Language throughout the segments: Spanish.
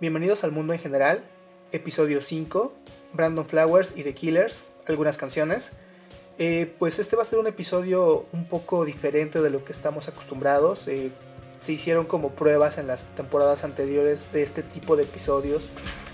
Bienvenidos al mundo en general, episodio 5, Brandon Flowers y The Killers, algunas canciones. Eh, pues este va a ser un episodio un poco diferente de lo que estamos acostumbrados. Eh, se hicieron como pruebas en las temporadas anteriores de este tipo de episodios,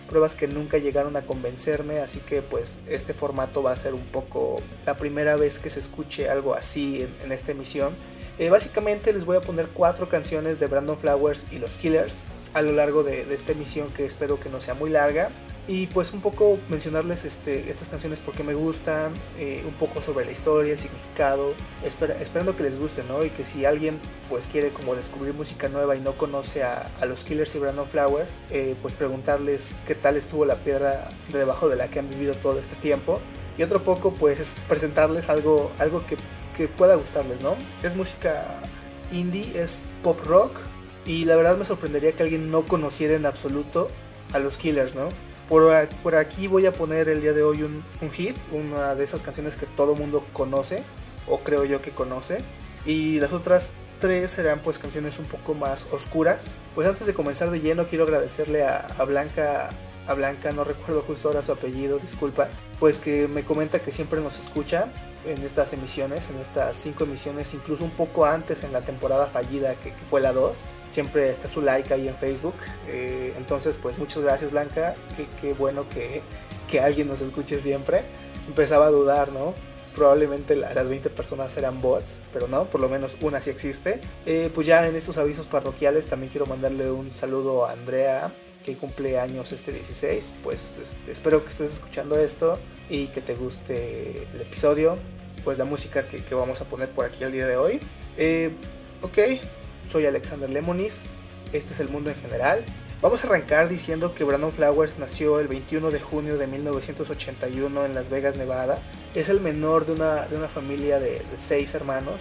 pruebas que nunca llegaron a convencerme, así que pues este formato va a ser un poco la primera vez que se escuche algo así en, esta emisión. Eh, básicamente les voy a poner cuatro canciones de Brandon Flowers y los Killers a lo largo de, esta emisión que espero que no sea muy larga. Y pues un poco mencionarles este, estas canciones porque me gustan, eh, un poco sobre la historia, el significado, esperando que les guste, ¿no? Y que si alguien pues quiere como descubrir música nueva y no conoce a, los Killers y Brandon Flowers, eh, pues preguntarles qué tal estuvo la piedra de debajo de la que han vivido todo este tiempo. Y otro poco pues presentarles algo, algo que, que pueda gustarles, ¿no? Es música indie, es pop rock, y la verdad me sorprendería que alguien no conociera en absoluto a los Killers, ¿no? Por, por aquí voy a poner el día de hoy un, un hit, una de esas canciones que todo mundo conoce, o creo yo que conoce. Y las otras tres serán pues canciones un poco más oscuras. Pues antes de comenzar de lleno quiero agradecerle a, a Blanca a Blanca, no recuerdo justo ahora su apellido, disculpa, pues que me comenta que siempre nos escucha en estas emisiones, en estas cinco emisiones, incluso un poco antes en la temporada fallida que, fue la 2. Siempre está su like ahí en Facebook. Eh, entonces, pues muchas gracias Blanca, qué, bueno que, que, alguien nos escuche siempre. Empezaba a dudar, ¿no? Probablemente las 20 personas eran bots, pero no, por lo menos una sí existe. Eh, pues ya en estos avisos parroquiales también quiero mandarle un saludo a Andrea, que cumple años este 16. Pues este, espero que estés escuchando esto y que te guste el episodio, pues la música que, vamos a poner por aquí el día de hoy. Eh, ok, soy Alexander Lemonis, este es el mundo en general. Vamos a arrancar diciendo que Brandon Flowers nació el 21 de junio de 1981 en Las Vegas, Nevada. Es el menor de una, de una familia de, seis hermanos.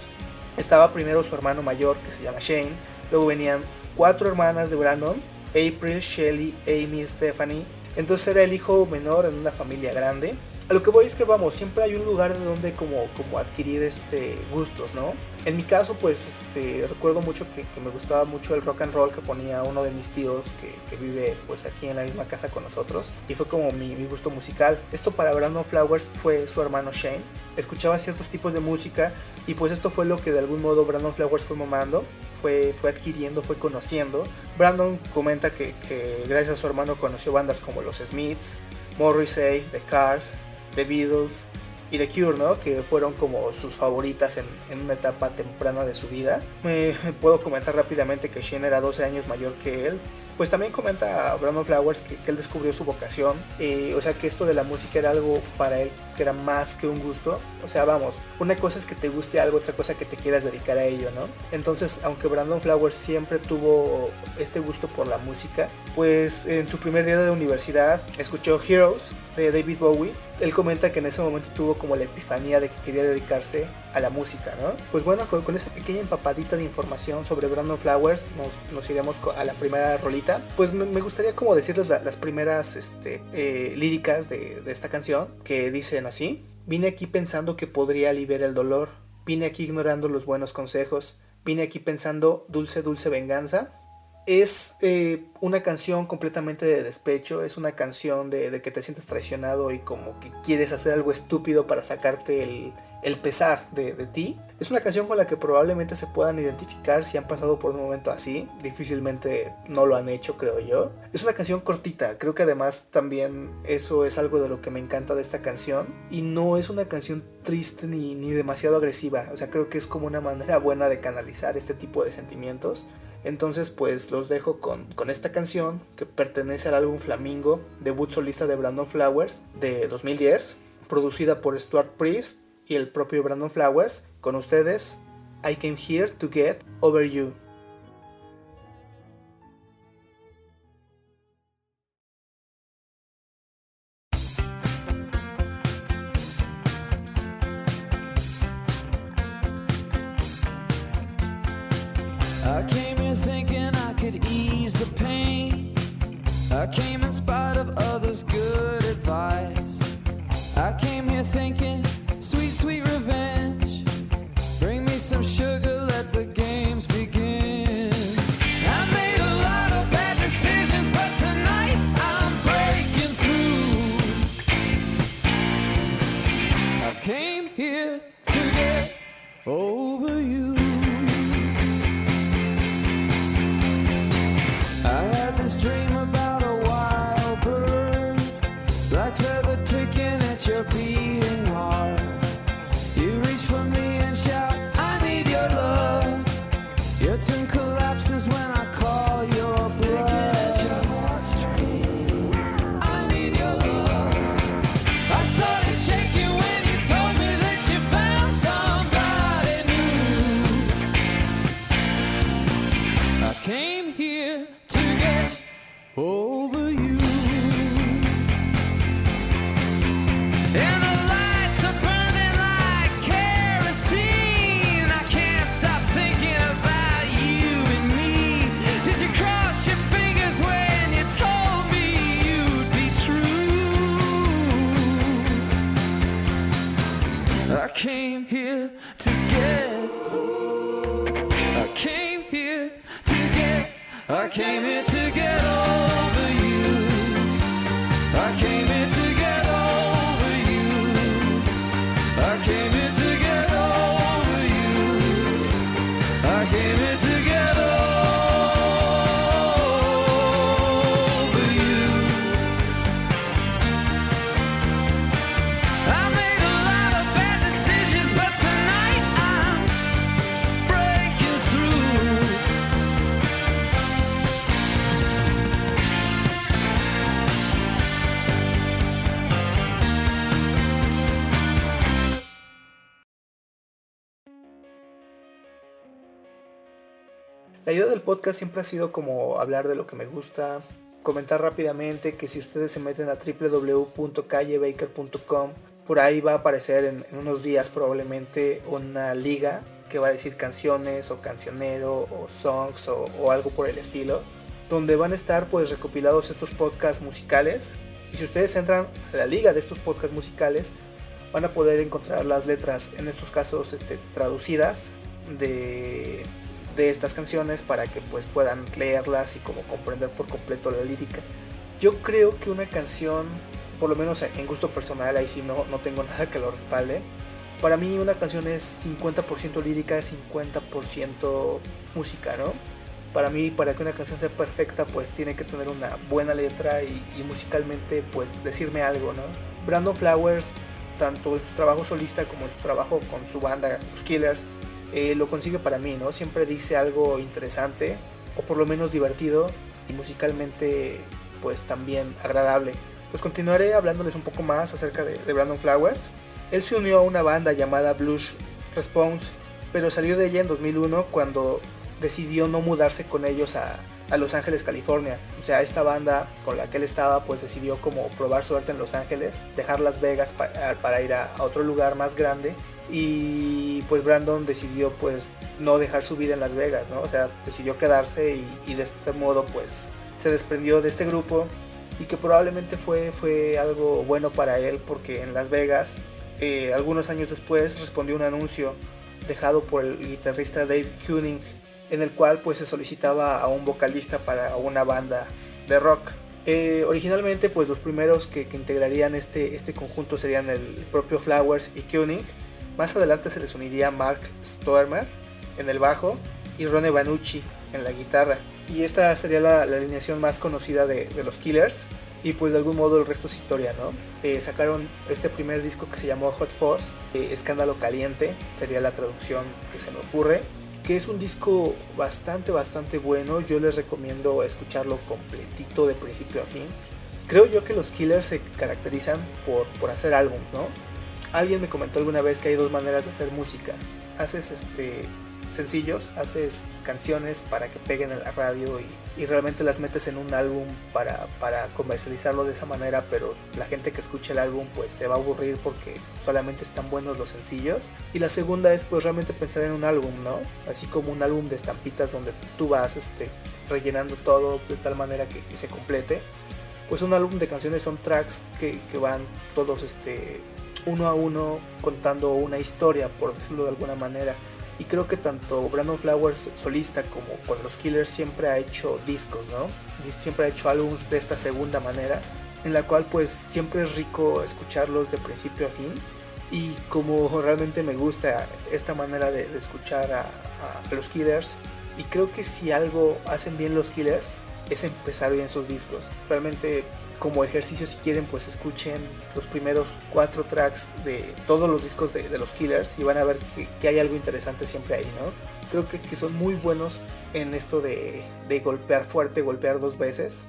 Estaba primero su hermano mayor, que se llama Shane. Luego venían cuatro hermanas de Brandon April, Shelly, Amy, Stephanie. Entonces era el hijo menor en una familia grande a lo que voy es que vamos, siempre hay un lugar de donde como, como adquirir este gustos, ¿no? En mi caso, pues este, recuerdo mucho que, me gustaba mucho el rock and roll que ponía uno de mis tíos que, que vive pues aquí en la misma casa con nosotros y fue como mi, mi, gusto musical. Esto para Brandon Flowers fue su hermano Shane. Escuchaba ciertos tipos de música y pues esto fue lo que de algún modo Brandon Flowers fue mamando, fue, fue adquiriendo, fue conociendo. Brandon comenta que, que gracias a su hermano conoció bandas como los Smiths, Morrissey, The Cars, The Beatles y The Cure, ¿no? Que fueron como sus favoritas en, una etapa temprana de su vida. Me, puedo comentar rápidamente que Shane era 12 años mayor que él. Pues también comenta Brandon Flowers que, él descubrió su vocación, eh, o sea que esto de la música era algo para él que era más que un gusto. O sea, vamos, una cosa es que te guste algo, otra cosa que te quieras dedicar a ello, ¿no? Entonces, aunque Brandon Flowers siempre tuvo este gusto por la música, pues en su primer día de universidad escuchó Heroes de David Bowie él comenta que en ese momento tuvo como la epifanía de que quería dedicarse a la música, ¿no? Pues bueno, con, esa pequeña empapadita de información sobre Brandon Flowers nos, iremos a la primera rolita. Pues me, gustaría como decirles las primeras este, eh, líricas de, de esta canción que dicen así. Vine aquí pensando que podría aliviar el dolor. Vine aquí ignorando los buenos consejos. Vine aquí pensando dulce, dulce venganza es eh, una canción completamente de despecho, es una canción de, que te sientes traicionado y como que quieres hacer algo estúpido para sacarte el, pesar de, ti. Es una canción con la que probablemente se puedan identificar si han pasado por un momento así, difícilmente no lo han hecho creo yo. Es una canción cortita, creo que además también eso es algo de lo que me encanta de esta canción y no es una canción triste ni, ni demasiado agresiva, o sea creo que es como una manera buena de canalizar este tipo de sentimientos. Entonces pues los dejo con, esta canción que pertenece al álbum Flamingo, debut solista de Brandon Flowers de 2010, producida por Stuart Priest y el propio Brandon Flowers. Con ustedes, I Came Here to Get Over You. Over podcast siempre ha sido como hablar de lo que me gusta, comentar rápidamente que si ustedes se meten a www.callebaker.com, por ahí va a aparecer en, en unos días probablemente una liga que va a decir canciones o cancionero o songs o, o algo por el estilo, donde van a estar pues recopilados estos podcasts musicales. Y si ustedes entran a la liga de estos podcasts musicales, van a poder encontrar las letras, en estos casos este, traducidas de, de estas canciones para que pues puedan leerlas y como comprender por completo la lírica. Yo creo que una canción, por lo menos en gusto personal, ahí sí no, no tengo nada que lo respalde. Para mí una canción es 50% lírica, 50% música, ¿no? Para mí, para que una canción sea perfecta, pues tiene que tener una buena letra y, musicalmente, pues decirme algo, ¿no? Brandon Flowers, tanto en su trabajo solista como en su trabajo con su banda, los Killers, eh, lo consigue para mí, ¿no? Siempre dice algo interesante, o por lo menos divertido, y musicalmente, pues también agradable. Pues continuaré hablándoles un poco más acerca de, de Brandon Flowers. Él se unió a una banda llamada Blues Response, pero salió de ella en 2001 cuando decidió no mudarse con ellos a, Los Ángeles, California. O sea, esta banda con la que él estaba, pues decidió como probar suerte en Los Ángeles, dejar Las Vegas para, ir a otro lugar más grande y pues Brandon decidió pues no dejar su vida en Las Vegas, ¿no? O sea, decidió quedarse y, y, de este modo pues se desprendió de este grupo y que probablemente fue, fue algo bueno para él porque en Las Vegas eh, algunos años después respondió un anuncio dejado por el guitarrista Dave Kuning en el cual pues se solicitaba a un vocalista para una banda de rock. Eh, originalmente pues los primeros que, que, integrarían este, este conjunto serían el propio Flowers y Kuning más adelante se les uniría Mark Stormer en el bajo y Ronnie Banucci en la guitarra. Y esta sería la, alineación más conocida de, de, los Killers. Y pues de algún modo el resto es historia, ¿no? Eh, sacaron este primer disco que se llamó Hot Fuzz, eh, Escándalo Caliente, sería la traducción que se me ocurre. Que es un disco bastante, bastante bueno. Yo les recomiendo escucharlo completito de principio a fin. Creo yo que los Killers se caracterizan por, por hacer álbums, ¿no? Alguien me comentó alguna vez que hay dos maneras de hacer música. Haces este sencillos, haces canciones para que peguen en la radio y, realmente las metes en un álbum para, para, comercializarlo de esa manera, pero la gente que escuche el álbum pues se va a aburrir porque solamente están buenos los sencillos. Y la segunda es pues realmente pensar en un álbum, ¿no? Así como un álbum de estampitas donde tú vas este, rellenando todo de tal manera que, que se complete. Pues un álbum de canciones son tracks que, que van todos este, uno a uno contando una historia, por decirlo de alguna manera. Y creo que tanto Brandon Flowers solista como con los Killers siempre ha hecho discos, ¿no? Siempre ha hecho álbumes de esta segunda manera, en la cual pues siempre es rico escucharlos de principio a fin. Y como realmente me gusta esta manera de, escuchar a, a los Killers, y creo que si algo hacen bien los Killers, es empezar bien sus discos. Realmente como ejercicio si quieren pues escuchen los primeros cuatro tracks de todos los discos de, de los Killers y van a ver que, que, hay algo interesante siempre ahí, ¿no? Creo que, que son muy buenos en esto de, de, golpear fuerte, golpear dos veces.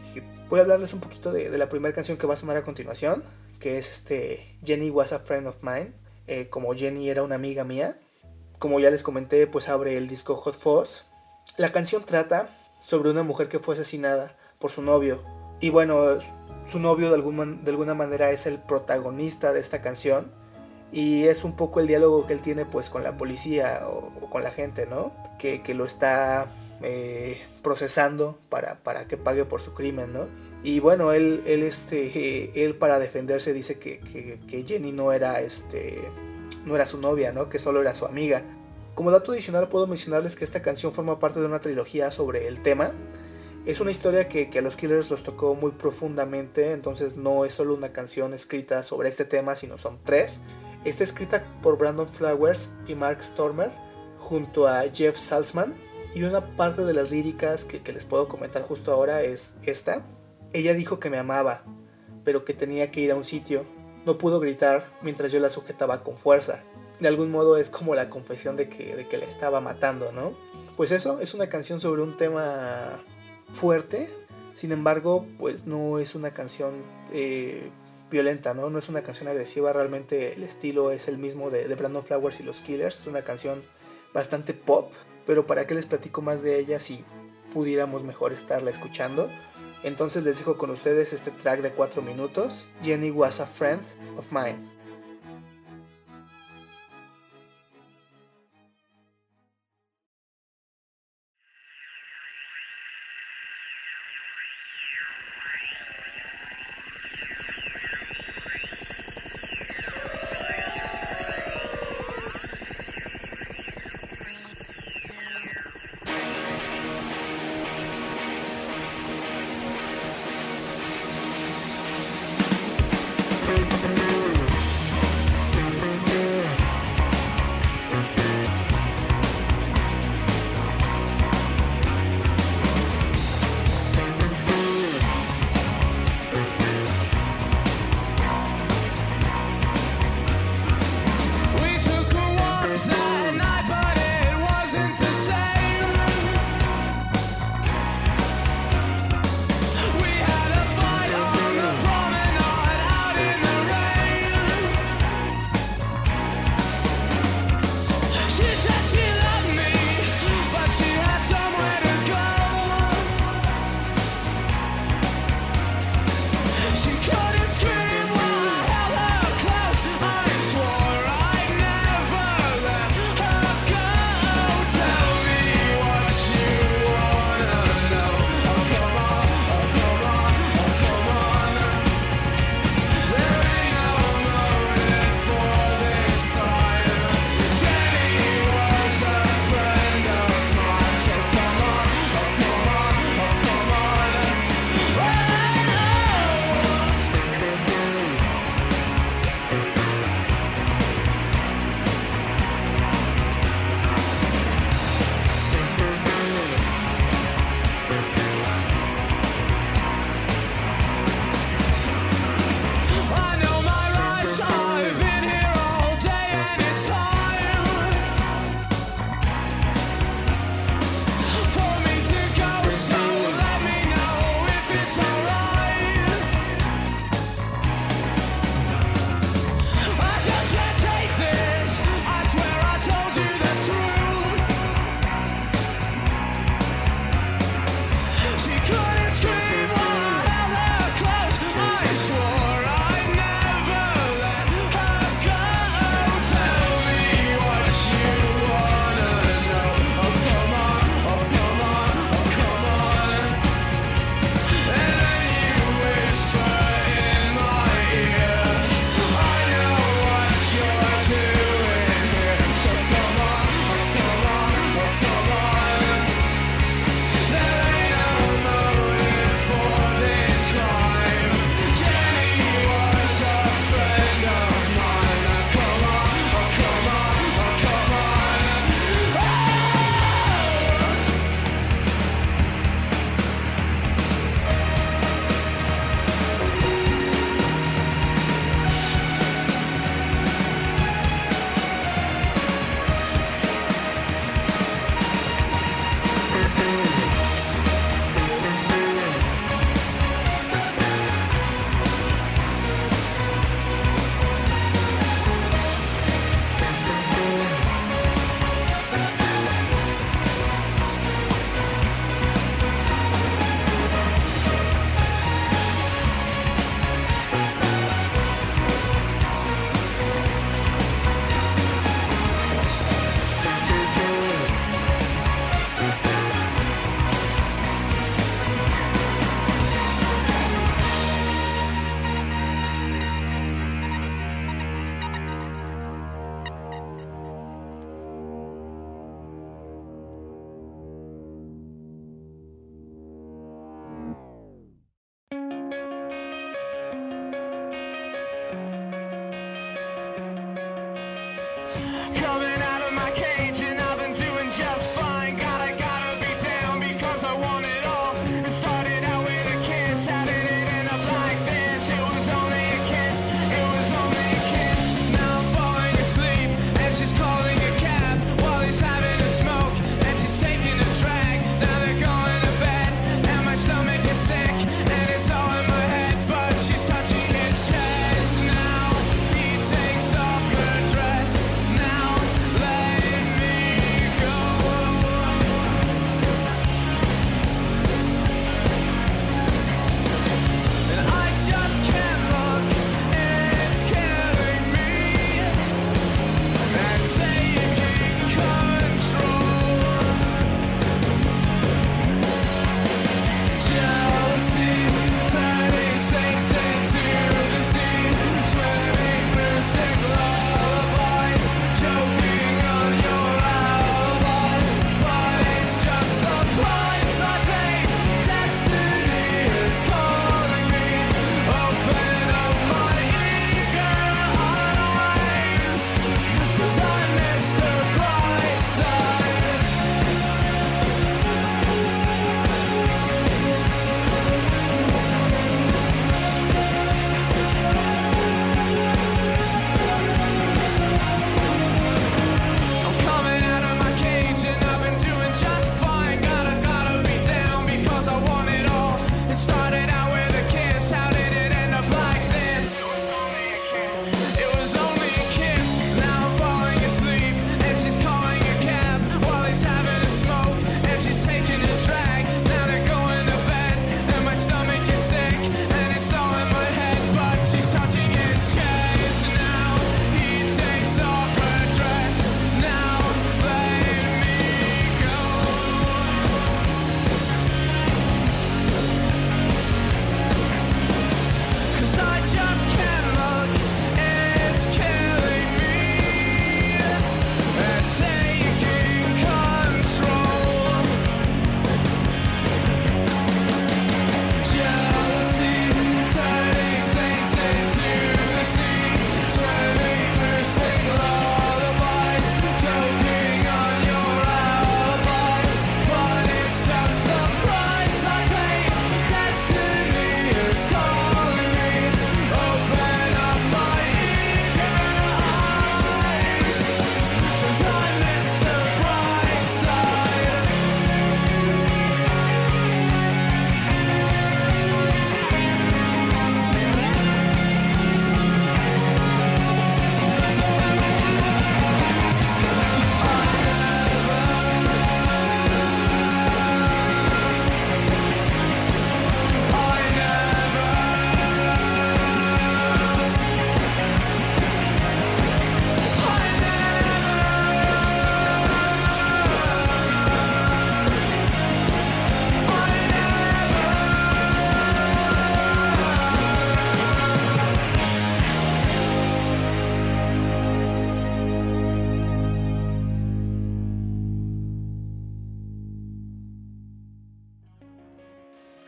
Voy a hablarles un poquito de, de, la primera canción que va a sonar a continuación, que es este Jenny was a friend of mine, eh, como Jenny era una amiga mía. Como ya les comenté, pues abre el disco Hot Fuzz. La canción trata sobre una mujer que fue asesinada por su novio. Y bueno, su novio de, algún, de alguna manera es el protagonista de esta canción y es un poco el diálogo que él tiene pues con la policía o, con la gente, ¿no? Que, que lo está eh, procesando para, para, que pague por su crimen, ¿no? Y bueno, él, él, este, él para defenderse dice que, que, que, Jenny no era, este, no era su novia, ¿no? Que solo era su amiga. Como dato adicional puedo mencionarles que esta canción forma parte de una trilogía sobre el tema es una historia que, que, a los Killers los tocó muy profundamente, entonces no es solo una canción escrita sobre este tema, sino son tres. Está escrita por Brandon Flowers y Mark Stormer, junto a Jeff Salzman, y una parte de las líricas que, les puedo comentar justo ahora es esta. Ella dijo que me amaba, pero que tenía que ir a un sitio. No pudo gritar mientras yo la sujetaba con fuerza. De algún modo es como la confesión de que, de que la estaba matando, ¿no? Pues eso, es una canción sobre un tema fuerte, sin embargo, pues no es una canción eh, violenta, ¿no? No es una canción agresiva, realmente el estilo es el mismo de, de, Brandon Flowers y los Killers, es una canción bastante pop, pero para qué les platico más de ella si pudiéramos mejor estarla escuchando. Entonces les dejo con ustedes este track de 4 minutos, Jenny was a friend of mine.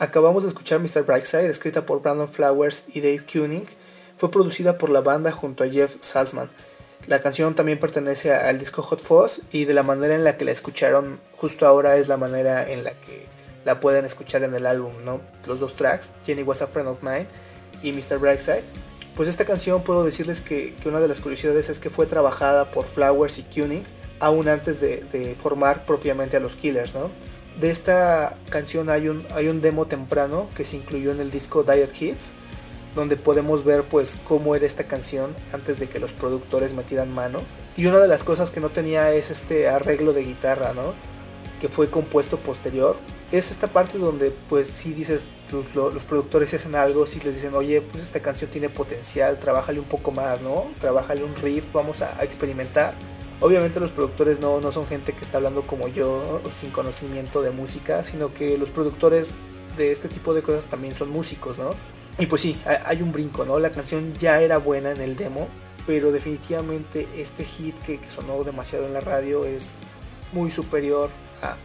Acabamos de escuchar Mr. Brightside, escrita por Brandon Flowers y Dave Koenig. Fue producida por la banda junto a Jeff Salzman. La canción también pertenece al disco Hot Fuzz y de la manera en la que la escucharon justo ahora es la manera en la que la pueden escuchar en el álbum, ¿no? Los dos tracks, Jenny Was a Friend of Mine y Mr. Brightside. Pues esta canción puedo decirles que, una de las curiosidades es que fue trabajada por Flowers y Koenig aún antes de, de formar propiamente a los Killers, ¿no? De esta canción hay un, hay un demo temprano que se incluyó en el disco Diet Hits, donde podemos ver pues cómo era esta canción antes de que los productores metieran mano. Y una de las cosas que no tenía es este arreglo de guitarra, ¿no? Que fue compuesto posterior. Es esta parte donde pues si dices, pues, los productores hacen algo, si les dicen, oye, pues esta canción tiene potencial, trabájale un poco más, ¿no? Trabájale un riff, vamos a experimentar Obviamente los productores no, no son gente que está hablando como yo, sin conocimiento de música, sino que los productores de este tipo de cosas también son músicos, ¿no? Y pues sí, hay un brinco, ¿no? La canción ya era buena en el demo, pero definitivamente este hit que, sonó demasiado en la radio es muy superior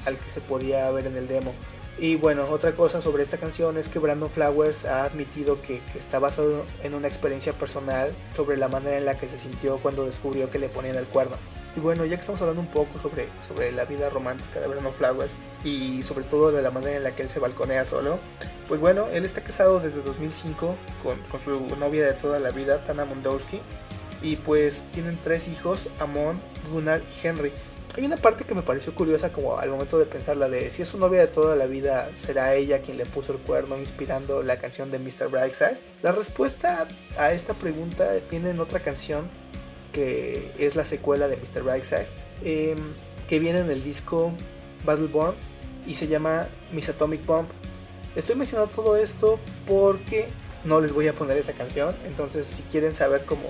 al que se podía ver en el demo. Y bueno, otra cosa sobre esta canción es que Brandon Flowers ha admitido que, que, está basado en una experiencia personal sobre la manera en la que se sintió cuando descubrió que le ponían el cuerno. Y bueno, ya que estamos hablando un poco sobre, sobre la vida romántica de Brandon Flowers y sobre todo de la manera en la que él se balconea solo, pues bueno, él está casado desde 2005 con, con su novia de toda la vida, Tana Mondowski, y pues tienen tres hijos, Amon, Gunnar y Henry. Hay una parte que me pareció curiosa como al momento de pensar la de si es su novia de toda la vida, ¿será ella quien le puso el cuerno inspirando la canción de Mr. Brightside? La respuesta a esta pregunta viene en otra canción que es la secuela de Mr. Brightside, em, que viene en el disco Battleborn y se llama Miss Atomic Bomb. Estoy mencionando todo esto porque no les voy a poner esa canción, entonces si quieren saber cómo,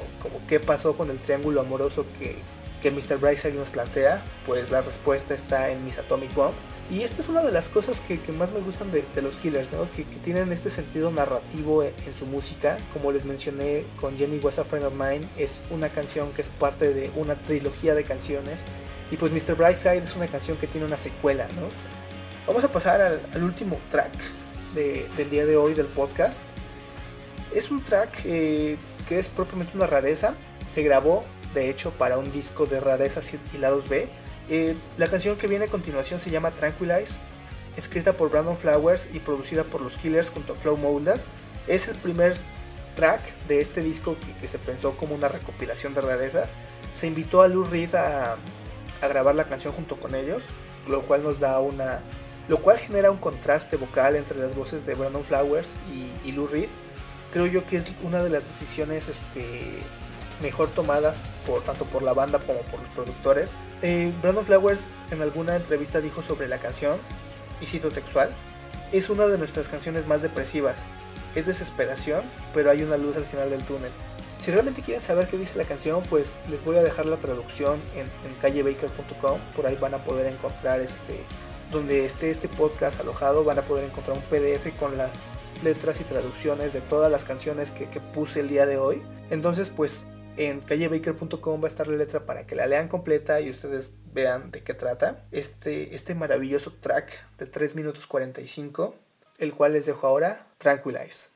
qué pasó con el triángulo amoroso que, que Mr. Brightside nos plantea, pues la respuesta está en Miss Atomic Bomb. Y esta es una de las cosas que, más me gustan de, los Killers, ¿no? que, tienen este sentido narrativo en, su música. Como les mencioné con Jenny Was a Friend of Mine, es una canción que es parte de una trilogía de canciones. Y pues Mr. Brightside es una canción que tiene una secuela. ¿no? Vamos a pasar al, último track del día de hoy del podcast. Es un track eh, que es propiamente una rareza. Se grabó, de hecho, para un disco de rarezas y lados B eh, la canción que viene a continuación se llama Tranquilize, escrita por Brandon Flowers y producida por los Killers junto a Flow Molder. Es el primer track de este disco que, se pensó como una recopilación de rarezas. Se invitó a Lou Reed a, grabar la canción junto con ellos, lo cual nos da una. lo cual genera un contraste vocal entre las voces de Brandon Flowers y, y Lou Reed. Creo yo que es una de las decisiones este, mejor tomadas por tanto por la banda como por los productores. Eh, Brandon Flowers en alguna entrevista dijo sobre la canción, y cito textual, es una de nuestras canciones más depresivas. Es desesperación, pero hay una luz al final del túnel. Si realmente quieren saber qué dice la canción, pues les voy a dejar la traducción en, callebaker.com. Por ahí van a poder encontrar este, donde esté este podcast alojado, van a poder encontrar un PDF con las letras y traducciones de todas las canciones que, que puse el día de hoy. Entonces, pues en callebaker.com va a estar la letra para que la lean completa y ustedes vean de qué trata. Este, este maravilloso track de 3 minutos 45, el cual les dejo ahora, Tranquilize.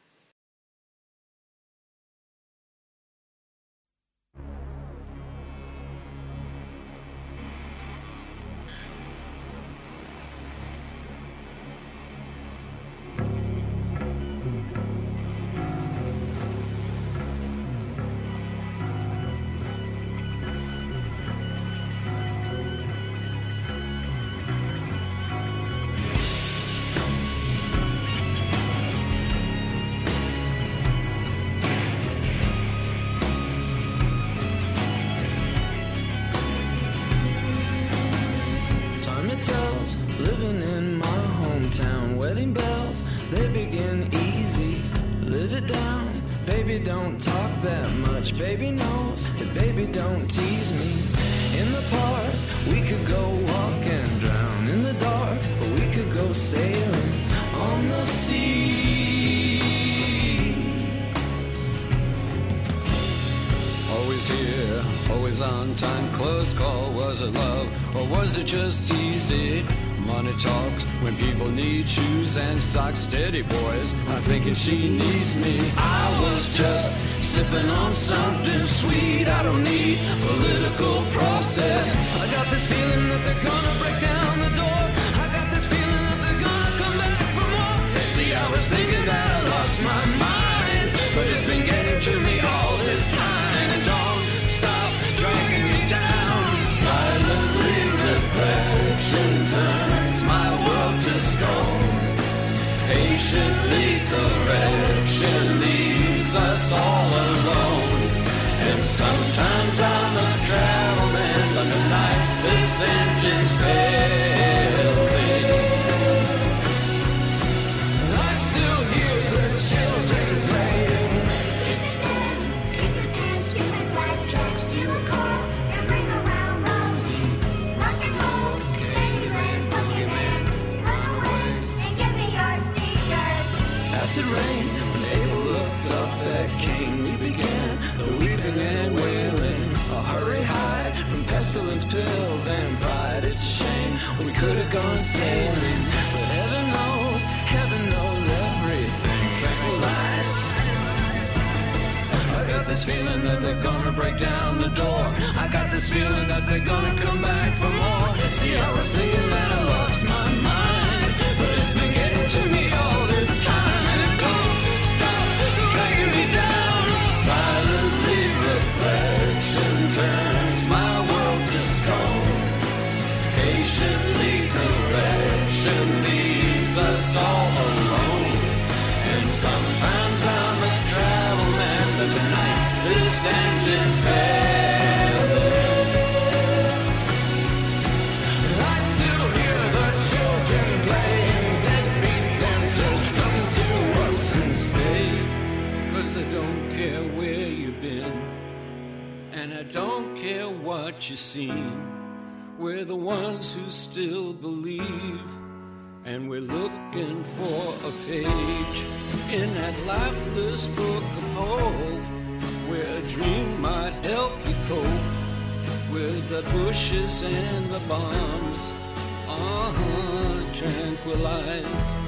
it down. Baby, don't talk that much. Baby knows that baby don't tease me. In the park, we could go walk and drown. In the dark, or we could go sailing on the sea. Always here, always on time. Close call, was it love or was it just easy? Money talks when people need shoes and socks. Steady, boys. I'm thinking she needs me. I was just sipping on something sweet. I don't need political process. I got this feeling that they're gonna break down the door. I got this feeling that they're gonna come back for more. See, I was thinking that I lost my mind, but it's been getting to me all Patiently, correction leaves us all alone. And sometimes I'm a travel man, but tonight this engine's could have gone sailing, but heaven knows, heaven knows everything. I got this feeling that they're gonna break down the door. I got this feeling that they're gonna come back for more. See, I was thinking that I lost my mind, but it's been getting to me all this time, and it don't stop dragging me down. Silently, reflection turns all alone. And sometimes I'm a travel man, but tonight this engine's failing. I still hear the children playing deadbeat dancers to us and stay. Cause I don't care where you've been, and I don't care what you've seen. We're the ones who still believe. And we're looking for a page in that lifeless book of hope where a dream might help you cope with the bushes and the bombs. Uh-huh, tranquilize.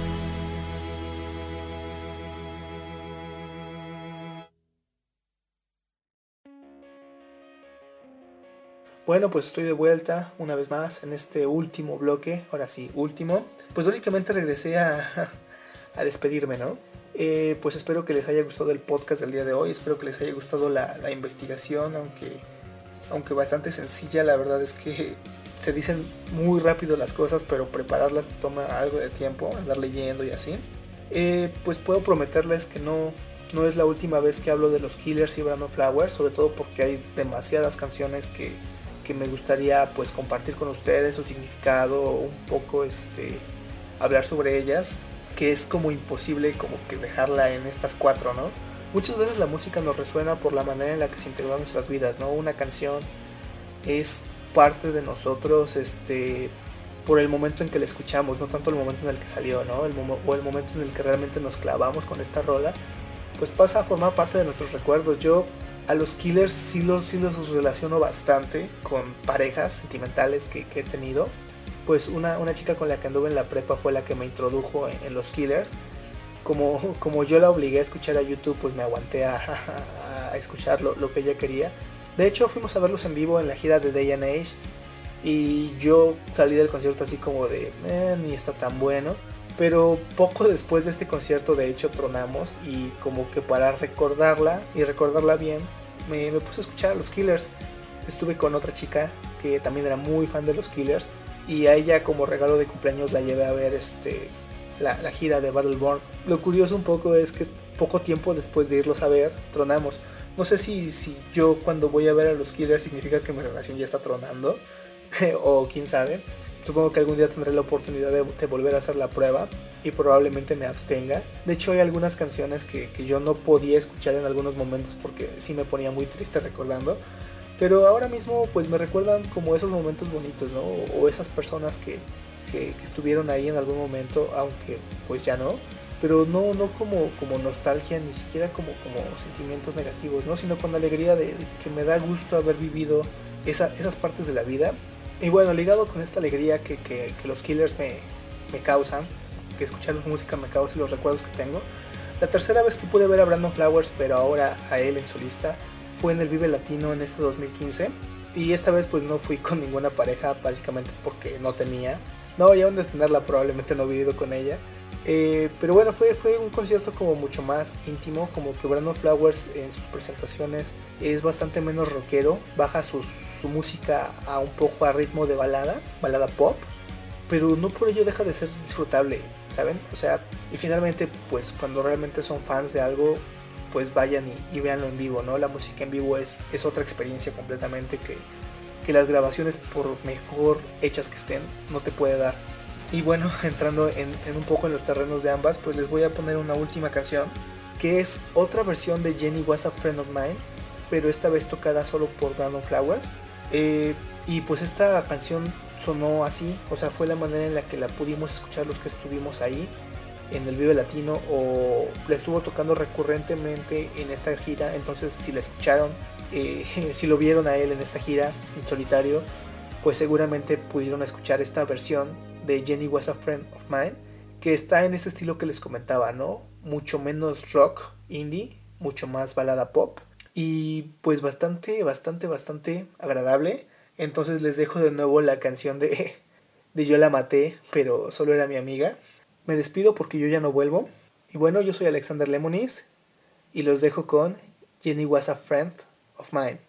Bueno, pues estoy de vuelta una vez más en este último bloque, ahora sí, último. Pues básicamente regresé a, a despedirme, ¿no? Eh, pues espero que les haya gustado el podcast del día de hoy, espero que les haya gustado la, la investigación, aunque, aunque bastante sencilla, la verdad es que se dicen muy rápido las cosas, pero prepararlas toma algo de tiempo, andar leyendo y así. Eh, pues puedo prometerles que no, no es la última vez que hablo de los Killers y Brandon Flowers, sobre todo porque hay demasiadas canciones que, que me gustaría pues compartir con ustedes su significado, un poco este hablar sobre ellas, que es como imposible como que dejarla en estas cuatro, ¿no? Muchas veces la música nos resuena por la manera en la que se integró a nuestras vidas, ¿no? Una canción es parte de nosotros, este por el momento en que la escuchamos, no tanto el momento en el que salió, ¿no? El o el momento en el que realmente nos clavamos con esta rola, pues pasa a formar parte de nuestros recuerdos. Yo a los Killers sí los, sí los relaciono bastante con parejas sentimentales que, he tenido. Pues una, una chica con la que anduve en la prepa fue la que me introdujo en, los Killers. Como, como yo la obligué a escuchar a YouTube, pues me aguanté a, a escuchar lo, lo que ella quería. De hecho, fuimos a verlos en vivo en la gira de Day and Age. Y yo salí del concierto así como de, "Eh, ni está tan bueno. Pero poco después de este concierto, de hecho, tronamos. Y como que para recordarla y recordarla bien, me, me puse a escuchar a los Killers. Estuve con otra chica que también era muy fan de los Killers. Y a ella, como regalo de cumpleaños, la llevé a ver este, la, la gira de Battleborn. Lo curioso un poco es que poco tiempo después de irlos a ver, tronamos. No sé si, si yo cuando voy a ver a los Killers significa que mi relación ya está tronando. o quién sabe. Supongo que algún día tendré la oportunidad de, volver a hacer la prueba y probablemente me abstenga. De hecho hay algunas canciones que, que yo no podía escuchar en algunos momentos porque sí me ponía muy triste recordando. Pero ahora mismo pues me recuerdan como esos momentos bonitos, ¿no? O, esas personas que, que, estuvieron ahí en algún momento, aunque pues ya no. Pero no, no como, como nostalgia, ni siquiera como, como sentimientos negativos, ¿no? Sino con alegría de, que me da gusto haber vivido esa- esas partes de la vida Y bueno, ligado con esta alegría que, que, los Killers me, me causan, que escuchar su música me causa y los recuerdos que tengo, la tercera vez que pude ver a Brandon Flowers, pero ahora a él en solista, fue en el Vive Latino en este 2015. Y esta vez pues no fui con ninguna pareja, básicamente porque no tenía. No, y aún de tenerla probablemente no hubiera ido con ella. Eh, pero bueno, fue, fue un concierto como mucho más íntimo, como que Brandon Flowers en sus presentaciones es bastante menos rockero, baja su, su música a un poco a ritmo de balada, balada pop, pero no por ello deja de ser disfrutable, ¿saben? O sea, y finalmente pues cuando realmente son fans de algo, pues vayan y, y véanlo en vivo, ¿no? La música en vivo es, es otra experiencia completamente que, que las grabaciones, por mejor hechas que estén, no te puede dar. Y bueno, entrando en, un poco en los terrenos de ambas, pues les voy a poner una última canción, que es otra versión de Jenny Was a Friend of Mine, pero esta vez tocada solo por Brandon Flowers. Eh, y pues esta canción sonó así, o sea, fue la manera en la que la pudimos escuchar los que estuvimos ahí en el Vive Latino o la estuvo tocando recurrentemente en esta gira, entonces si la escucharon, eh, si lo vieron a él en esta gira en solitario, pues seguramente pudieron escuchar esta versión de Jenny Was a Friend of Mine, que está en este estilo que les comentaba, ¿no? Mucho menos rock, indie, mucho más balada pop y pues bastante, bastante, bastante agradable. Entonces les dejo de nuevo la canción de, de Yo la maté, pero solo era mi amiga. Me despido porque yo ya no vuelvo. Y bueno, yo soy Alexander Lemonis y los dejo con Jenny Was a Friend of Mine.